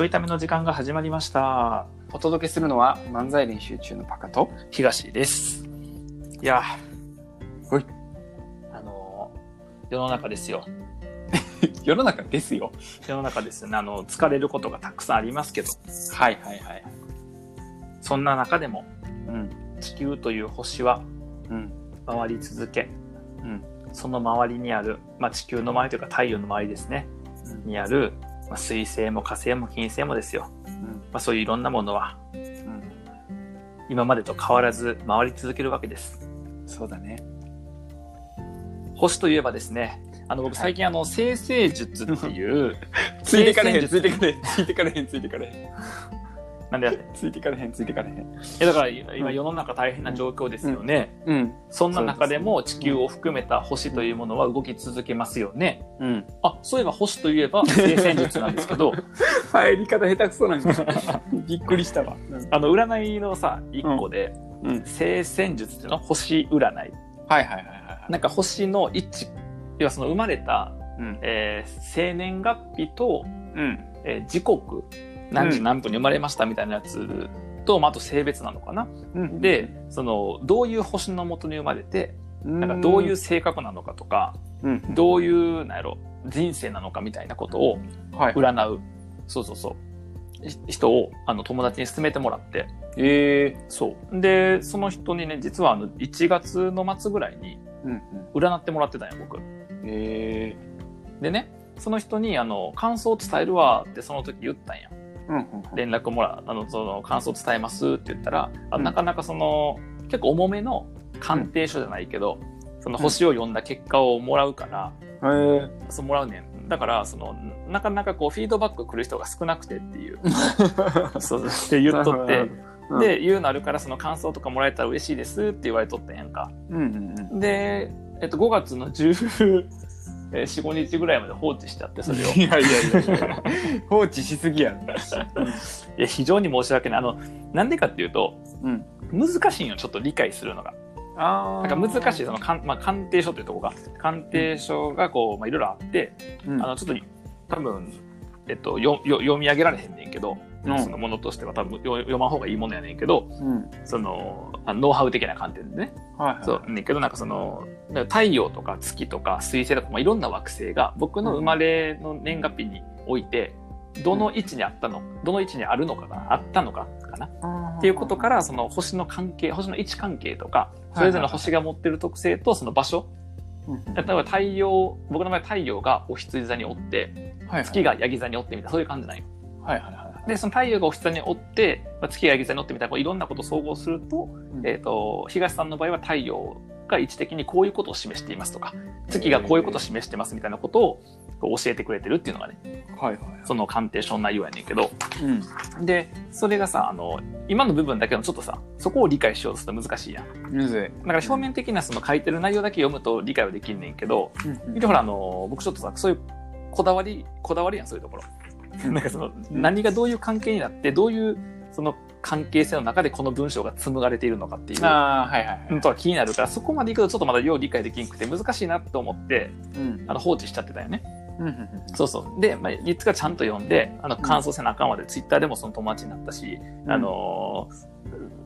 ちょいための時間が始まりました。お届けするのは漫才練習中のパカと、東です。いや、はい。あの、世の中ですよ。世の中ですよ。世の中ですよね。あの、疲れることがたくさんありますけど、はいはいはい。そんな中でもうん。地球という星はうん。回り続け、うん。その周りにある、まあ、地球の周りというか太陽の周りですね、にある、まあ、水星も火星も金星もですよ。うん。まあ、そういういろんなものはうん。今までと変わらず回り続けるわけです。そうだね。星といえばですね、あの僕最近あの、生成術っていう、ついてかれへん、生成術ついてかれへん、ついてかれへん、ついてかれへん。なんでやって ついてかれへん、ついてかれへん。えだから今世の中大変な状況ですよね。うん。そんな中でも地球を含めた星というものは動き続けますよね。うん。あ、そういえば星といえば生戦術なんですけど、入り方下手くそなんか。びっくりしたわ。あの占いのさ、一個で、うん。生戦術っていうの星占い。はいはいはいはい。なんか星の位置、要はその生まれた、うん。えー生年月日と、うん。えー時刻、何時何分に生まれましたみたいなやつと、まあ、あと性別なのかな。うん。で、その、どういう星の元に生まれて、ななんかどういう、性格なのかとか、うん。どういう、なんやろ、人生なのかみたいなことをはい。占う、そうそうそう、ひ人をあの友達に勧めてもらって、ええ。そう。で、その人にね、実はあの1月の末ぐらいにうん。占ってもらってたんや、僕。ええ。でね、その人にあの感想を伝えるわってその時言ったんや。うん。連絡もらう、あの、その感想伝えますって言ったら、なかなかその、結構重めの鑑定書じゃないけど、その星を読んだ結果をもらうから、ええ。そうもらうねん。だから、その、なかなかこう、フィードバック来る人が少なくてっていう、そうって言っとって、うん、で、言うのあるから、その感想とかもらえたら嬉しいですって言われとったんやんか。うんうんうん。で、えっと、5月の14、4、5日ぐらいまで放置しちゃって、それを。いやいやいやいや放置しすぎやろ。いや、非常に申し訳ない。あの、なんでかっていうと、うん。難しいんよ、ちょっと理解するのが。あなんか難しい、その、かんまあ、鑑定書というとこが、鑑定書がこう、まあ、いろいろあって、うんあの、ちょっと、多分、えっと、よよ読み上げられへんねんけど、うんそのものとしては多分よ読まん方がいいものやねんけど、うん。その、あノウハウ的な観点でね。はいはい。そう、ねんけど、なんかその、太陽とか月とか水星とか、まあ、いろんな惑星が僕の生まれの年月日において、どの位置にあったの、どの位置にあるのかな、あったのかかな。っていうことから、その星の関係、星の位置関係とか、それぞれの星が持ってる特性とその場所、うん、例えば太陽、僕の場合太陽がお羊座におって、はい月がヤギ座におってみたいな、そういう感じなんよ。はいはいはで、その太陽がお羊座におって、まあ月がヤギ座におってみたいな、こういろんなことを総合すると、い。えっ、と、東さんの場合は太陽が位置的にこういうことを示していますとか、月がこういうことを示してますみたいなことを教えてくれてるっていうのがね、はいはい。その鑑定書の内容やねんけど、うん。で、それがさ、あの、今の部分だけのちょっとさ、そこを理解しようとすると難しいやん。むずい。だから表面的なその書いてる内容だけ読むと理解はできんねんけど、うんでほらあの、僕ちょっとさ、そういうこだわり、こだわりやん、そういうところ。なんかその、何がどういう関係になって、どういうその関係性の中でこの文章が紡がれているのかっていうああ、はいはいはい。のとは気になるから、そこまでいくとちょっとまだよう理解できんくて難しいなと思って、うん。あの放置しちゃってたよね。うんうんそうそう。で、まあ、いつかちゃんと読んで、あの、感想せなあかんわで、ツイッターでもその友達になったし、うんあのー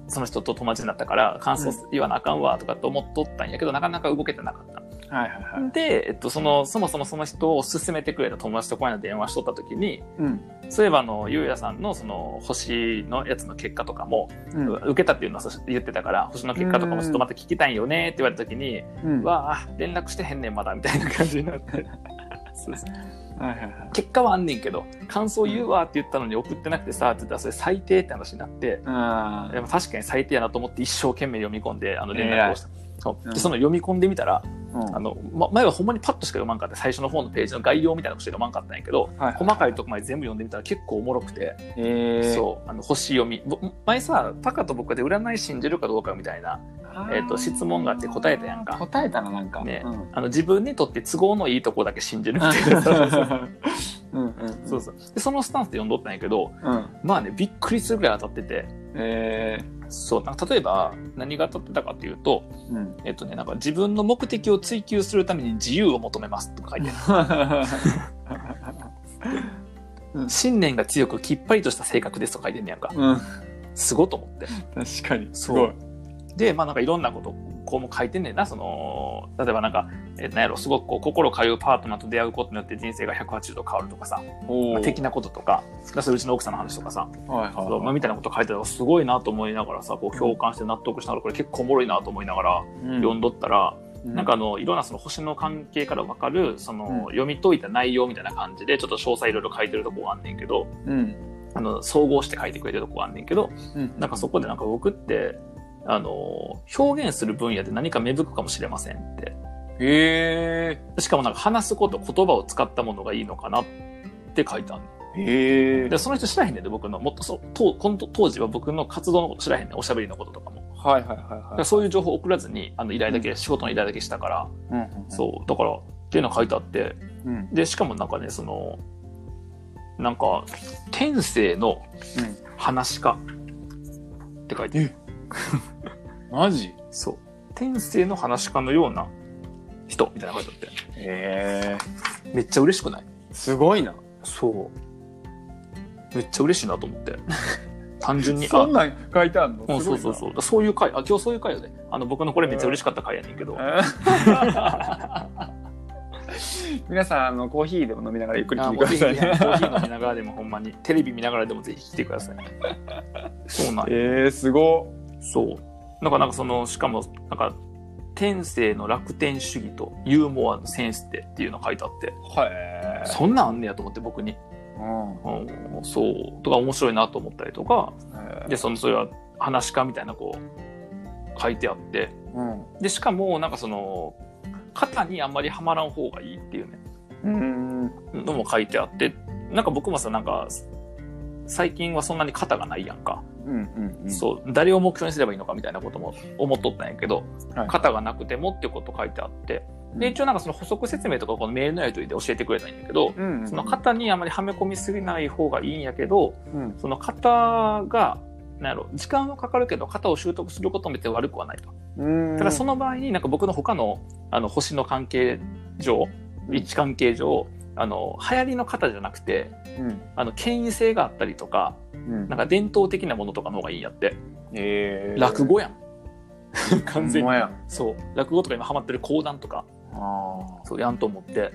その人と友達になったから、感想言わなあかんわとかって思っとったんやけど、なかなか動けてなかった。はいはいはい。で、えっと、その、そもそもその人を勧めてくれた友達とこの間電話しとった時に、うん。そういえばあの、ゆうやさんのその、星のやつの結果とかも、うん。受けたっていうのは言ってたから、星の結果とかもちょっとまた聞きたいんよねって言われた時に、うん。わあ、連絡してへんねんまだ、みたいな感じになって。はいはいはい。結果はあんねんけど、感想言うわって言ったのに送ってなくてさ、って言ったらそれ最低って話になって、あでも確かに最低やなと思って一生懸命読み込んで、あの連絡をした。そううんでその読み込んでみたら、あ。あの、ま、前はほんまにパッとしか読まんかった。最初の方のページの概要みたいなことしか読まんかったんやけど、はいはい細かいとこまで全部読んでみたら結構おもろくて、ええ。そう、あの、星読み。ぼ前さ、タカと僕で占い信じるかどうかみたいな、えっ、と、質問があって答えたやんか。答えたな、なんか。ねうん。あの、自分にとって都合のいいとこだけ信じるみたいな。そうそううんうん。そうそう。で、そのスタンスで読んどったんやけど、うん。まあね、びっくりするぐらい当たってて、ええ。そう、なんか例えば何が当たってたかっていうと、うん。えっとね、なんか自分の目的を追求するために自由を求めますとか書いてある。うん信念が強くきっぱりとした性格ですとか書いてんねやんか。うん。すごいと思って。確かに。すごい。で、まあなんかいろんなこと、こうも書いてんねんな。その、例えばなんか、えーなんやろ、すごくこう心通うパートナーと出会うことによって人生が180度変わるとかさ、まあ的なこととか、だそういうちの奥さんの話とかさ、はいそうまあ、はみたいなこと書いてたらすごいなと思いながらさ、こう共感して納得しながら、これ結構おもろいなと思いながら読んどったら、うなんかあの、いろんなその星の関係からわかる、その、うん。読み解いた内容みたいな感じで、ちょっと詳細いろいろ書いてるとこがあんねんけど、うん。あの、総合して書いてくれてるとこがあんねんけど、うん。なんかそこでなんか僕って、あの、表現する分野で何か芽吹くかもしれませんって。へしかもなんか話すこと、言葉を使ったものがいいのかなって書いてあるえ。へえで、。その人知らへんねんで、僕の。もっとそう、当この当時は僕の活動のこと知らへんねん。おしゃべりのこととかも。はいはいはいはい。そういう情報を送らずに、あの依頼だけ、仕事の依頼だけしたから、うん。うん。そう、だから、っていうのが書いてあって、うん。で、しかもなんかね、その、なんか、天性の話し家って書いてる。マジ？そう。天性の話し家のような人みたいなの書いてあって。へえ。めっちゃ嬉しくない？すごいな。そう。めっちゃ嬉しいなと思って。単純に、そんなん書いてあるの？うん、そうそうそう。そういう回、あ、今日そういう回よね。あの、僕のこれめっちゃ嬉しかった回やねんけど。皆さん、あの、コーヒーでも飲みながらゆっくりあ聞いてくださいもうぜひコね。ーヒー飲みながらでもほんまに、テレビ見ながらでもぜひ来てください。そうなんよえー、すごそう。なんか、なんかその、しかも、なんか、天性の楽天主義とユーモアのセンスってっていうの書いてあって、はい。そんなんあんねやと思って僕に。うん。うん、そう。とか面白いなと思ったりとか、で、その、それは話し家みたいなこう、書いてあって、うん。で、しかも、なんかその、肩にあんまりはまらん方がいいっていうね、うん。のも書いてあって、なんか僕もさ、なんか、最近はそんなに肩がないやんか。うん。うん。そう、誰を目標にすればいいのかみたいなことも思っとったんやけど、はい肩がなくてもってこと書いてあって、で、一応なんかその補足説明とかこのメールのやり取りで教えてくれたんやけど、うん。その肩にあまりはめ込みすぎない方がいいんやけど、うん。その肩が、なんやろ、時間はかかるけど、肩を習得することも別に悪くはないと。うん。ただその場合になんか僕の他のあの星の関係上、位置関係上、あの、流行りの肩じゃなくて、うん。あの、権威性があったりとか、うん。なんか伝統的なものとかの方がいいんやって。えー。落語やん。完全に。そう。落語とか今ハマってる講談とか、あそうやんと思って。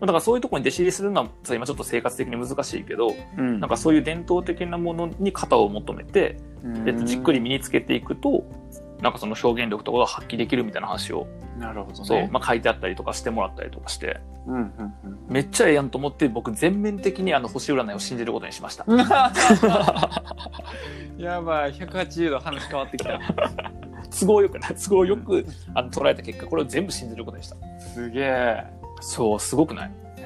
だからそういうところに弟子入りするのはさ今ちょっと生活的に難しいけど、あ。うんなんかそういう伝統的なものに型を求めて、でじっくり身につけていくと、なんかその表現力とかが発揮できるみたいな話を、なるほどね。そう、まあ書いてあったりとかしてもらったりとかして、うん。うん。めっちゃええやんと思って僕全面的にあの星占いを信じることにしました。うん。やばい、180度話変わってきた。都合よくない都合よくあの捉えた結果、これを全部信じることにした。すげえ。そう、すごくない？へ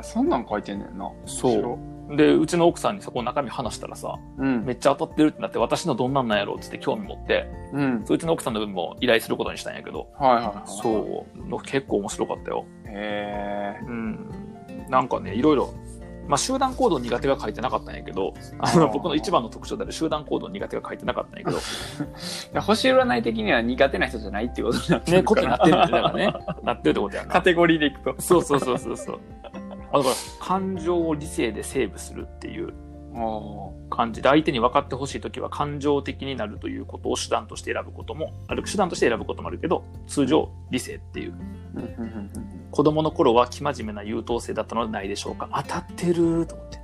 え、そんなん書いてんねんな。そうで、うちの奥さんにそこの中身話したらさ、うん。めっちゃ当たってるってなって、私のどんなんなんやろうっつって興味持って、うん。そううちの奥さんの分も依頼することにしたんやけど、はいはいはい。そう、の結構面白かったよ。へえ。うん。なんかね、いろいろ、まあ集団行動苦手が書いてなかったんやけど、あの僕の一番の特徴である集団行動苦手が書いてなかったんやけど、星占い的には苦手な人じゃないっていうことになってね、ることになってるんだよ。だかからね。なってるってことやな。カテゴリーでいくと。そうそうそうそうそう。あだから、感情を理性でセーブするっていうお感じで、相手に分かってほしいときは感情的になるということを手段として選ぶこともある、手段として選ぶこともあるけど、通常、理性っていう。子供の頃は生真面目な優等生だったのではないでしょうか。当たってると思って。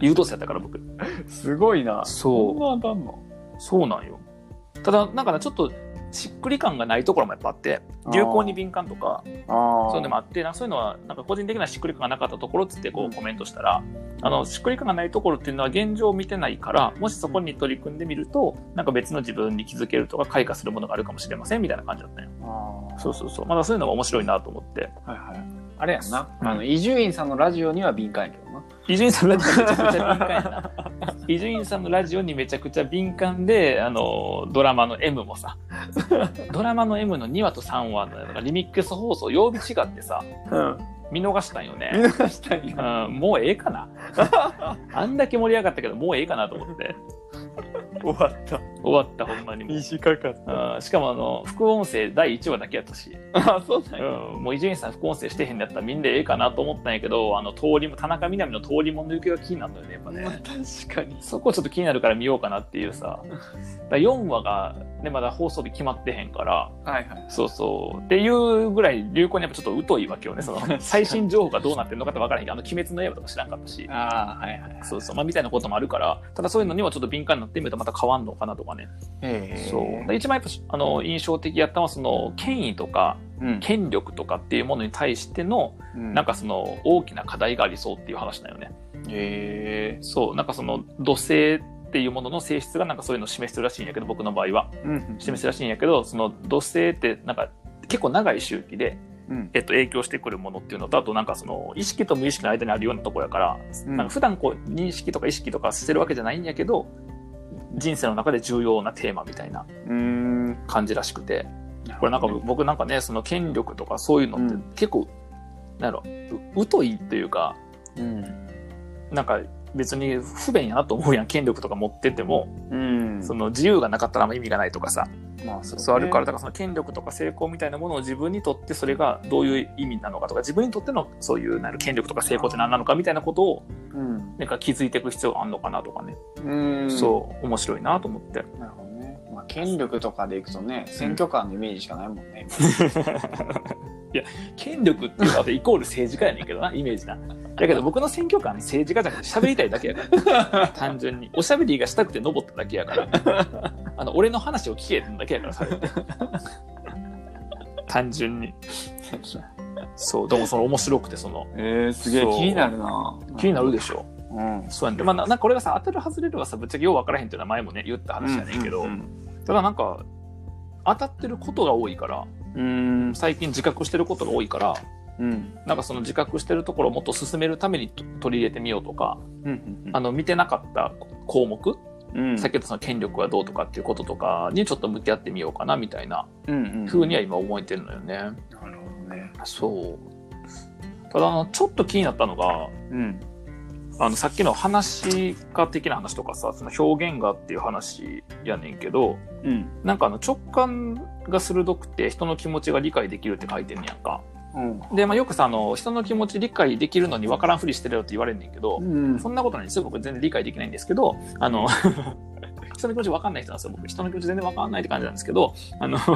優等生だったから僕。すごいな。そうそんな当たんの？そうなんよ。ただ、なんかね、ちょっと、しっくり感がないところもやっぱあって、流行に敏感とか、あそういうのもあって、なんかそういうのは、なんか個人的なしっくり感がなかったところっつってこうコメントしたら、あの、しっくり感がないところっていうのは現状を見てないから、もしそこに取り組んでみると、なんか別の自分に気づけるとか開花するものがあるかもしれませんみたいな感じだったんよ。あそうそうそう。まだそういうのが面白いなと思って。はいはい。あれやんな。伊集院さんのラジオには敏感やけどな。伊集院さんのラジオにめちゃくちゃ敏感やな。伊集院さんのラジオにめちゃくちゃ敏感で、あの、ドラマの M もさ、ドラマの M の2話と3話のリミックス放送、曜日違ってさ、うん。見逃したんよ見ね。逃したんや。うん、もうええかな あんだけ盛り上がったけど、もうええかなと思って。終わった。終わったほんまに短かった。しかもあの副音声第1話だけやったし、あ、そうなんや。うん、もう伊集院さん副音声してへんのやったらみんなええかなと思ったんやけどあの通りも田中みな実の通りもんの行方が気になるのよねやっぱね、まあ確かに。そこちょっと気になるから見ようかなっていうさだから4話が、ね、まだ放送日決まってへんからはいはい。そうそうっていうぐらい流行にやっぱちょっと疎いわけよねその 最新情報がどうなってるのかって分からへんけどあの「鬼滅の刃」とか知らんかったしああ、はいはい。そうそう、まあ、みたいなこともあるから、ただそういうのにはちょっと敏感になってみるとまた変わんのかなとかね。そう。で一番やっぱ、あの、印象的やったのは、その、権威とか、うん。権力とかっていうものに対しての、うんなんかその、大きな課題がありそうっていう話だよね。へえ。そう、なんかその、土星っていうものの性質がなんかそういうのを示してるらしいんやけど、僕の場合は。うん。示すらしいんやけど、その土星ってなんか結構長い周期で、うん。えっと、影響してくるものっていうのと、あとなんかその、意識と無意識の間にあるようなところやから、うんなんか普段こう、認識とか意識とかしてるわけじゃないんやけど、人生の中で重要なテーマみたいな。感じらしくて、これなんか僕なんかね、その権力とかそういうのってうん結構、なんやろ、う疎いっていうか、うん。なんか別に不便やなと思うやん、権力とか持ってても、うん。その自由がなかったらあんま意味がないとかさ、まあ、そうねそうあるから、だからその権力とか成功みたいなものを自分にとってそれがどういう意味なのかとか、自分にとってのそういうなんやろ権力とか成功って何なのかみたいなことを、うん。なんか気づいていく必要があるのかなとかね、うん。そう、面白いなと思って。なるほど権力とかでいくとね、選挙官のイメージしかないもんね。権力っていうのはイコール政治家やねんけどな、イメージな。だけど僕の選挙官政治家じゃなくて喋りたいだけやから。単純に。おしゃべりがしたくて登っただけやから。あの、俺の話を聞けだけやから、それって。単純に。そう、でもその面白くて、その、えー、すげえ気になるな。気になるでしょ。うん。そうやんで。まあ、ななんかこれがさ、当たる外れるはさ、ぶっちゃけよう分からへんっていうのは前もね、言った話やねんけど、うんただなんか、当たってることが多いから、うん。最近自覚してることが多いから、うん。なんかその自覚してるところをもっと進めるためにと取り入れてみようとか、うん。あの、見てなかった項目、うん。さっき言ったその権力はどうとかっていうこととかにちょっと向き合ってみようかなみたいなうんうには今思えてるのよね。なるほどね。そう。ただ、あのちょっと気になったのが、うん。あの、さっきの話家的な話とかさ、その表現がっていう話やねんけど、うん。なんかあの直感が鋭くて人の気持ちが理解できるって書いてんねやんか。うん。で、まあよくさ、あの、人の気持ち理解できるのに分からんふりしてるよって言われんねんけど、うん。そんなことないんですよ。僕全然理解できないんですけど、あの、人の気持ち分かんない人なんですよ。僕人の気持ち全然分かんないって感じなんですけど、あの、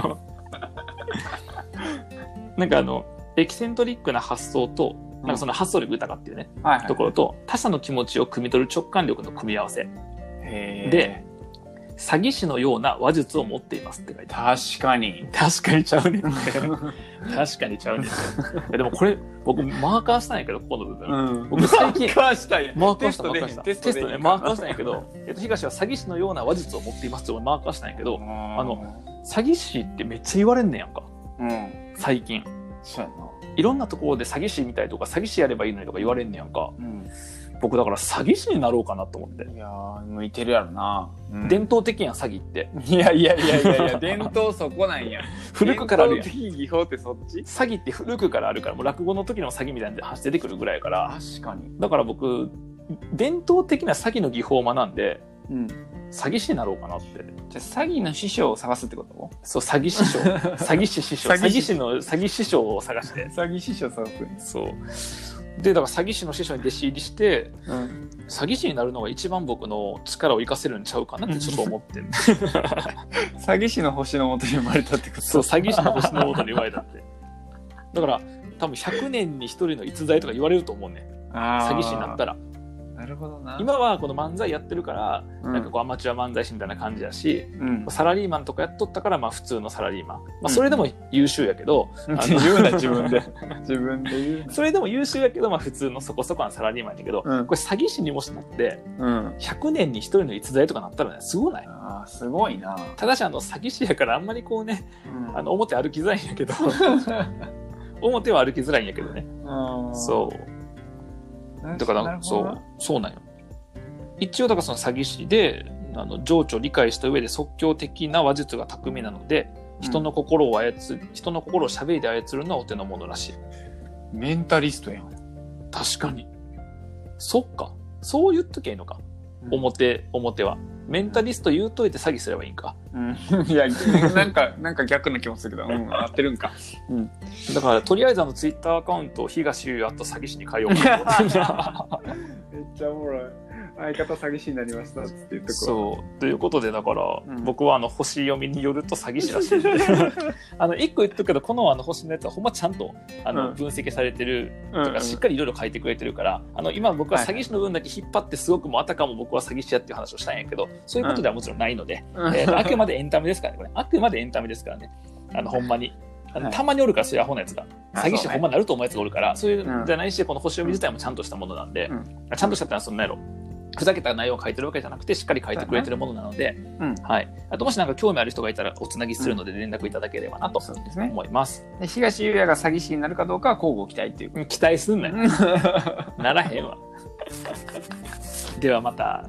なんかあの、エキセントリックな発想と、なんかその発想力豊かっていうね、はいはい。ところと、他者の気持ちを汲み取る直感力の組み合わせ。で、詐欺師のような話術を持っていますって書いてある。確かに。確かにちゃうねん。確かにちゃうねでもこれ、僕マーカーしたんやけど、ここの部分。ん僕最近マーカーしたんや。マーカーした、マテーカーした。ストでテストね、マーカーしたんやけど、えっと、東は詐欺師のような話術を持っていますって俺マーカーしたんやけど、あの、詐欺師ってめっちゃ言われんねんやんか。うん。最近。そうやな。いろんなところで詐欺師みたいとか、詐欺師やればいいのにとか言われんねやんか。うん。僕だから詐欺師になろうかなと思って。いやー、向いてるやろな。うん伝統的やん、詐欺って。いやいやいやいやいや、伝統そこなんや。古くからあるやん。伝統的技法ってそっち？詐欺って古くからあるから、もう落語の時の詐欺みたいなの話出てくるぐらいやから、確かに。だから僕、伝統的な詐欺の技法を学んで、うん。詐欺師になろうかなって。じゃあ詐欺の師匠を探すってこと？そう、詐欺師匠。詐欺師師匠。詐欺師の詐欺師匠を探して。詐欺師匠探すそう。で、だから詐欺師の師匠に弟子入りして、うん。詐欺師になるのが一番僕の力を活かせるんちゃうかなってちょっと思ってん 詐欺師の星のもとに生まれたってこと？そう、詐欺師の星の元に言われたって。だから、多分100年に1人の逸材とか言われると思うね。あ詐欺師になったら。なるほどな。今はこの漫才やってるから、うん、なんかこうアマチュア漫才師みたいな感じやし、うん。サラリーマンとかやっとったから、まあ普通のサラリーマン。まあそれでも優秀やけど、あの言うな、自分で。自分で言うな。それでも優秀やけど、まあ普通のそこそこのサラリーマンやけど、うんこれ詐欺師にもしなって、うん。100年に1人の逸材とかなったらね、すごないああ、すごいな。ただし、あの、詐欺師やからあんまりこうね、うんあの、表歩きづらいんやけど、表は歩きづらいんやけどね。うんそう。だから、そう、そうなんよ。一応、だからその詐欺師で、あの、情緒を理解した上で即興的な話術が巧みなので、人の心を操る、人の心を喋りで操るのはお手の物らしい。メンタリストやん。確かに。そっか。そう言っときゃいいのか。表、表は。メンタリスト言うといて詐欺すればいいんか。うん、いや なんかなんか逆な気もするけど、うん、合ってるんか。うん、だから、とりあえずあのツイッターアカウントを東優也と詐欺師に変えようかなと思って。めっちゃおもろい。相方詐欺師になりましたって言ってこそう。ということで、だから、うん僕はあの星読みによると詐欺師らしい。あの、一個言っとくけど、このあの星のやつはほんまちゃんとあの、うん分析されてるうんとか、しっかりいろいろ書いてくれてるから、あの、今僕は詐欺師の分だけ引っ張って、すごくもうあたかも僕は詐欺師やっていう話をしたんやけど、そういうことではもちろんないので、うんえーあくまでエンタメですからね、これ。あくまでエンタメですからね。あの、ほんまに。あのはいたまにおるから、そういうアホなやつが。あ詐欺師ほんまなると思うやつがおるから、そういううんじゃないし、この星読み自体もちゃんとしたものなんで、うんちゃんとしたってのはそんなやろ。ふざけた内容を書いてるわけじゃなくて、しっかり書いてくれてるものなので、うんはい。あと、もしなんか興味ある人がいたら、おつなぎするので連絡いただければなとそうですね。思います。で東優也が詐欺師になるかどうかは交互期待っていうこ期待すんなよ。と。ならへんわ。ではまた。